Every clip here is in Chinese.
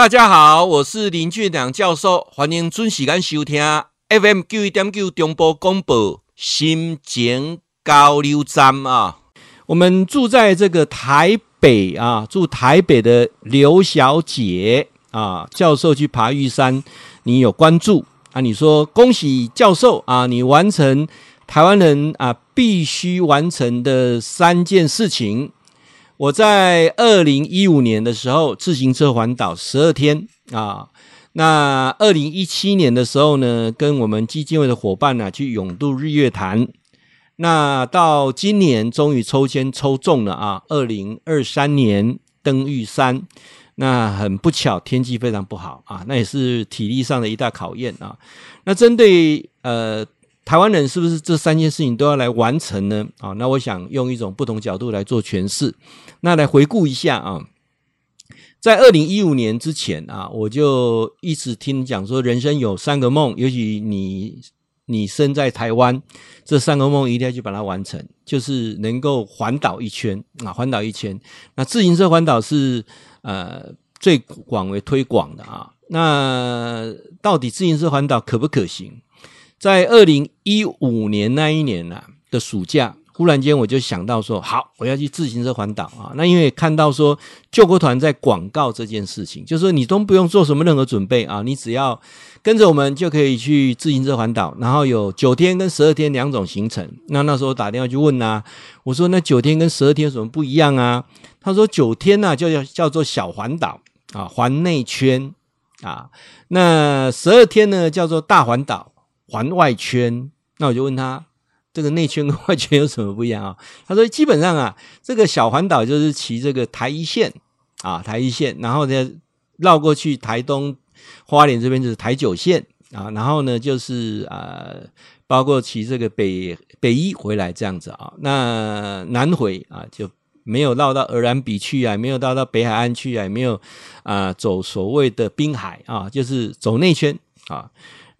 大家好，我是林俊良教授，欢迎准时间收听 FM 九一点九中波广播心情交流站啊。我们住在这个台北啊，住台北的刘小姐啊，教授去爬玉山，你有关注啊？你说恭喜教授啊，你完成台湾人啊必须完成的三件事情。我在二零一五年的时候自行车环岛十二天啊，那二零一七年的时候呢，跟我们基金会的伙伴呢、去永渡日月潭，那到今年终于抽签抽中了啊，二零二三年登玉山，那很不巧天气非常不好啊，那也是体力上的一大考验啊。那针对呃。台湾人是不是这三件事情都要来完成呢？啊，那我想用一种不同角度来做诠释。那来回顾一下啊，在二零一五年之前啊，我就一直听讲说，人生有三个梦，尤其你你生在台湾，这三个梦一定要去把它完成，就是能够环岛一圈啊，环岛一圈。那自行车环岛是呃最广为推广的啊。那到底自行车环岛可不可行？在二零一五年那一年呐、啊、的暑假，忽然间我就想到说，好，我要去自行车环岛啊。那因为看到说救国团在广告这件事情，就是说你都不用做什么任何准备啊，你只要跟着我们就可以去自行车环岛，然后有九天跟十二天两种行程。那那时候打电话去问、啊，我说那九天跟十二天有什么不一样啊？他说九天呢、啊、就叫叫做小环岛啊，环内圈啊，那十二天呢叫做大环岛。环外圈，那我就问他，这个内圈跟外圈有什么不一样啊？他说，基本上啊，这个小环岛就是骑这个台一线啊，台一线，然后呢绕过去台东花莲这边就是台九线啊，然后呢就是呃，包括骑这个北北一回来这样子啊，那南回啊就没有绕到鹅銮鼻去啊，没有绕到北海岸去啊，也没有啊、走所谓的滨海啊，就是走内圈啊。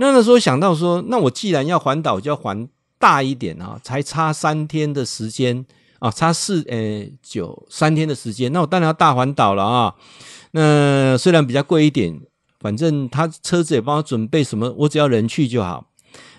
那那时候想到说，那我既然要环岛，就要环大一点啊，才差三天的时间啊，差四呃九三天的时间，那我当然要大环岛了啊。那虽然比较贵一点，反正他车子也帮我准备什么，我只要人去就好。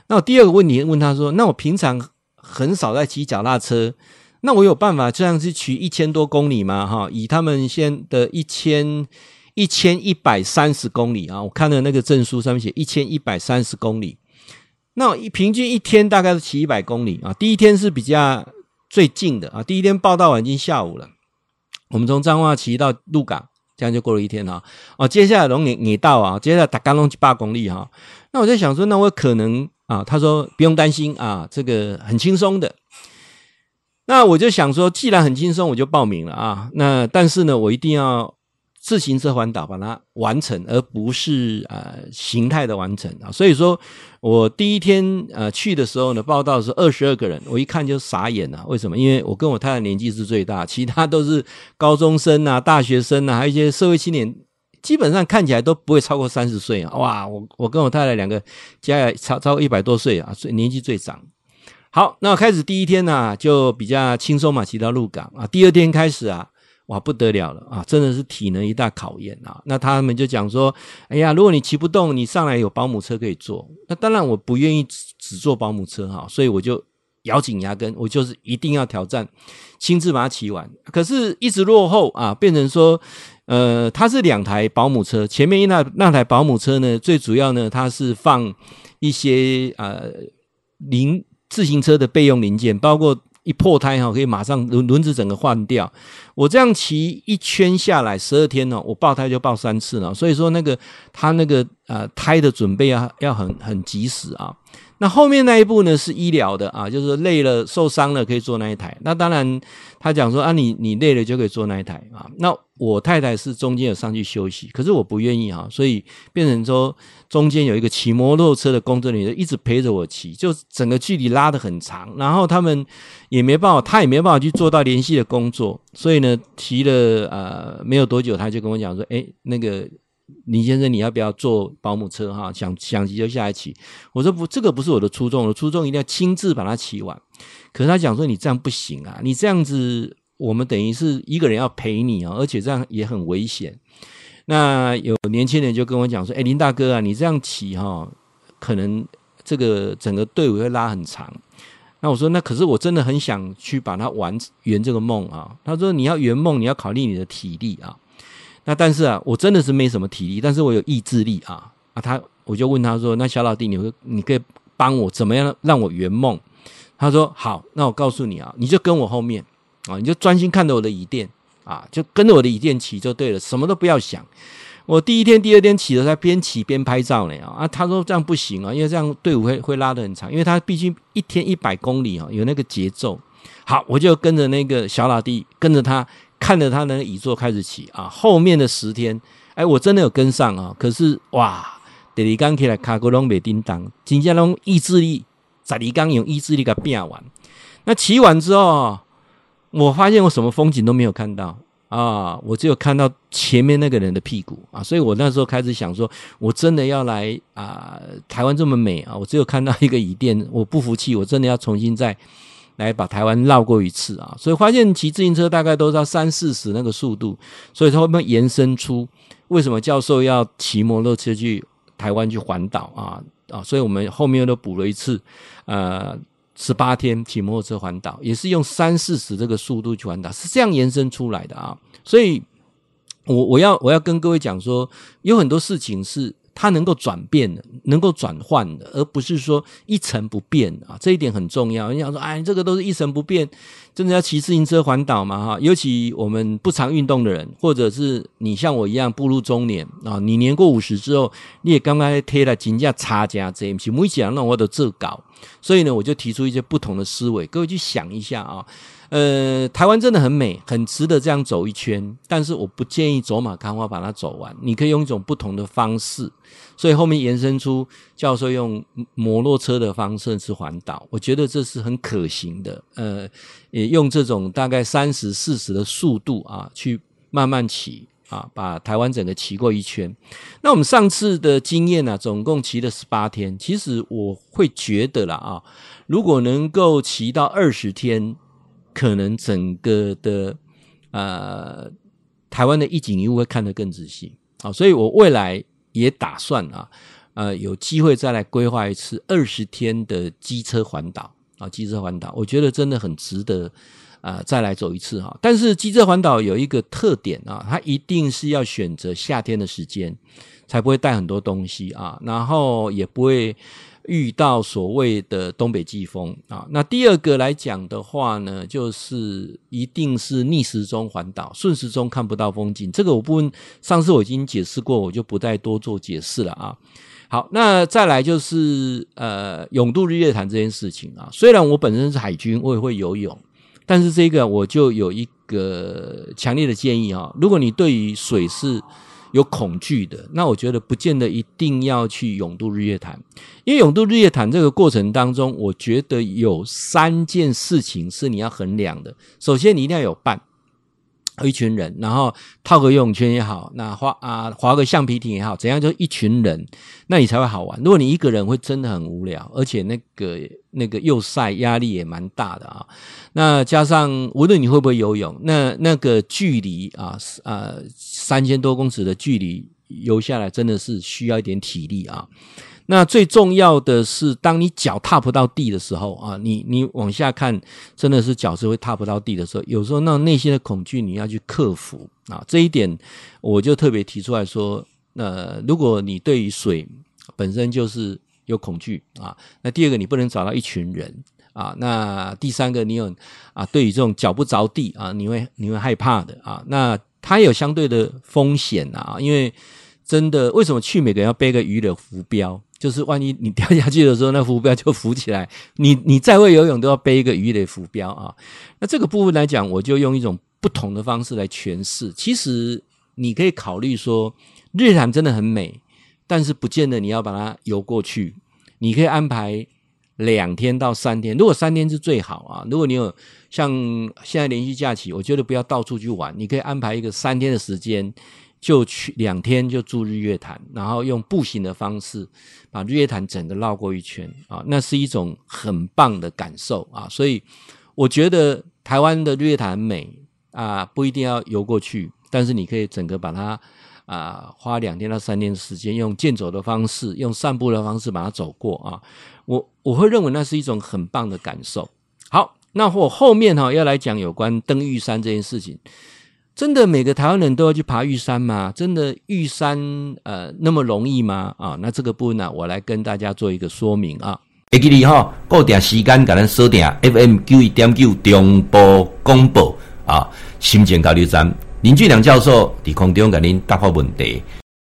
那我第二个问题问他说，那我平常很少在骑脚踏车，那我有办法这样去骑一千多公里吗？哈，以他们现的一千。一千一百三十公里啊！我看的那个证书上面写一千一百三十公里，那一平均一天大概是骑一百公里啊。第一天是比较最近的啊，第一天报到晚已经下午了，我们从彰化骑到鹿港，这样就过了一天哈。哦，接下来龙你你到啊，接下来打刚龙七八公里哈。那我在想说，那我可能啊，他说不用担心啊，这个很轻松的。那我就想说，既然很轻松，我就报名了啊。那但是呢，我一定要。自行车环岛把它完成，而不是呃形态的完成啊。所以说我第一天呃去的时候呢，报道是二十二个人，我一看就傻眼了。为什么？因为我跟我太太年纪是最大，其他都是高中生啊、大学生啊，还有一些社会青年，基本上看起来都不会超过三十岁啊。哇，我我跟我太太两个加起来超超过一百多岁啊，所以年纪最长。好，那开始第一天呢、就比较轻松嘛，骑到鹿港啊。第二天开始啊。哇，不得了了啊！真的是体能一大考验啊。那他们就讲说：“哎呀，如果你骑不动，你上来有保姆车可以坐。”那当然我不愿意只只坐保姆车哈，所以我就咬紧牙根，我就是一定要挑战，亲自把它骑完。可是，一直落后啊，变成说，呃，它是两台保姆车，前面那那台保姆车呢，最主要呢，它是放一些呃零自行车的备用零件，包括。一破胎哈，可以马上轮轮子整个换掉。我这样骑一圈下来十二天呢，我爆胎就爆三次了。所以说那个他那个呃胎的准备要要很很及时啊。那后面那一步呢是医疗的啊，就是累了受伤了可以坐那一台。那当然他讲说啊，你你累了就可以坐那一台啊。那我太太是中间有上去休息，可是我不愿意哈，所以变成说中间有一个骑摩托车的工作人员一直陪着我骑，就整个距离拉得很长。然后他们也没办法，他也没办法去做到联系的工作，所以呢骑了呃没有多久，他就跟我讲说，哎那个。林先生，你要不要坐保姆车哈？想想骑就下来骑。我说不，这个不是我的初衷，我的初衷一定要亲自把它骑完。可是他讲说你这样不行啊，你这样子我们等于是一个人要陪你啊，而且这样也很危险。那有年轻人就跟我讲说：“哎，林大哥啊，你这样骑哈，可能这个整个队伍会拉很长。”那我说：“那可是我真的很想去把它完圆这个梦啊。”他说：“你要圆梦，你要考虑你的体力啊。”那但是啊，我真的是没什么体力，但是我有意志力啊啊！他我就问他说：“那小老弟，你会你可以帮我怎么样让我圆梦？”他说：“好，那我告诉你啊，你就跟我后面啊，你就专心看着我的椅垫。”啊，就跟着我的椅垫骑就对了，什么都不要想。我第一天、第二天骑的时候，边骑边拍照呢啊。他说这样不行啊，因为这样队伍会会拉得很长，因为他毕竟一天一百公里啊，有那个节奏。好，我就跟着那个小老弟，跟着他，看着他那个椅座开始骑啊。后面的十天，哎，我真的有跟上啊。可是哇，第二天起来卡骨拢没叮当，真正拢意志力，十二天用意志力给变完。那骑完之后。我发现我什么风景都没有看到啊，我只有看到前面那个人的屁股啊，所以我那时候开始想说，我真的要来啊，台湾这么美啊，我只有看到一个椅垫，我不服气，我真的要重新再来把台湾绕过一次啊，所以发现骑自行车大概都是三四十那个速度，所以它会不会延伸出为什么教授要骑摩托车去台湾去环岛啊啊，所以我们后面又都补了一次，呃。十八天骑摩托车环岛，也是用三四十这个速度去环岛，是这样延伸出来的啊。所以，我我要我要跟各位讲说，有很多事情是它能够转变的，能够转换的，而不是说一成不变啊。这一点很重要。你想说，哎，这个都是一成不变，真的要骑自行车环岛吗？哈，尤其我们不常运动的人，或者是你像我一样步入中年啊，你年过五十之后，你也刚刚贴了金价差价这一期，每讲让我都做搞。所以呢，我就提出一些不同的思维，各位去想一下啊。呃，台湾真的很美，很值得这样走一圈。但是我不建议走马看花把它走完，你可以用一种不同的方式。所以后面延伸出教授用摩托车的方式去环岛，我觉得这是很可行的。呃，也用这种大概三十、四十的速度啊，去慢慢骑。啊，把台湾整个骑过一圈。那我们上次的经验呢、总共骑了十八天。其实我会觉得啦啊，如果能够骑到二十天，可能整个的呃台湾的一景一物会看得更仔细。啊，所以我未来也打算啊，呃，有机会再来规划一次二十天的机车环岛啊，机车环岛，我觉得真的很值得。啊、呃，再来走一次哈！但是机车环岛有一个特点啊，它一定是要选择夏天的时间，才不会带很多东西啊，然后也不会遇到所谓的东北季风啊。那第二个来讲的话呢，就是一定是逆时钟环岛，顺时钟看不到风景。这个我不问，上次我已经解释过，我就不再多做解释了啊。好，那再来就是呃，泳渡日月潭这件事情啊，虽然我本身是海军，我也会游泳。但是这个我就有一个强烈的建议啊，如果你对于水是有恐惧的，那我觉得不见得一定要去永渡日月潭，因为永渡日月潭这个过程当中，我觉得有三件事情是你要衡量的。首先，你一定要有伴。一群人，然后套个游泳圈也好，那划啊划个橡皮艇也好，怎样就一群人，那你才会好玩。如果你一个人，会真的很无聊，而且那个那个又晒，压力也蛮大的啊。那加上无论你会不会游泳，那那个距离啊啊三千多公尺的距离游下来，真的是需要一点体力啊。那最重要的是，当你脚踏不到地的时候啊，你你往下看，真的是脚是会踏不到地的时候，有时候那内心的恐惧你要去克服啊。这一点我就特别提出来说，呃，如果你对于水本身就是有恐惧啊，那第二个你不能找到一群人啊，那第三个你有啊，对于这种脚不着地啊，你会你会害怕的啊，那它有相对的风险啊，因为真的为什么去每个人要背个鱼的浮标？就是万一你掉下去的时候，那浮标就浮起来。你 你再会游泳，都要背一个鱼雷浮标啊。那这个部分来讲，我就用一种不同的方式来诠释。其实你可以考虑说，日潭真的很美，但是不见得你要把它游过去。你可以安排两天到三天，如果三天是最好啊。如果你有像现在连续假期，我觉得不要到处去玩，你可以安排一个三天的时间。就去两天就住日月潭，然后用步行的方式把日月潭整个绕过一圈啊，那是一种很棒的感受啊。所以我觉得台湾的日月潭美啊，不一定要游过去，但是你可以整个把它啊，花两天到三天的时间，用健走的方式，用散步的方式把它走过啊，我我会认为那是一种很棒的感受。好，那我后面哈要来讲有关登玉山这件事情，真的每个台湾人都要去爬玉山吗？真的玉山呃那么容易吗？啊，那这个部分呢，我来跟大家做一个说明啊。会记你哈，固定时间给咱锁定 FM 九一点九中波广播啊，心情交流站。林俊良教授伫空中给您答复问题。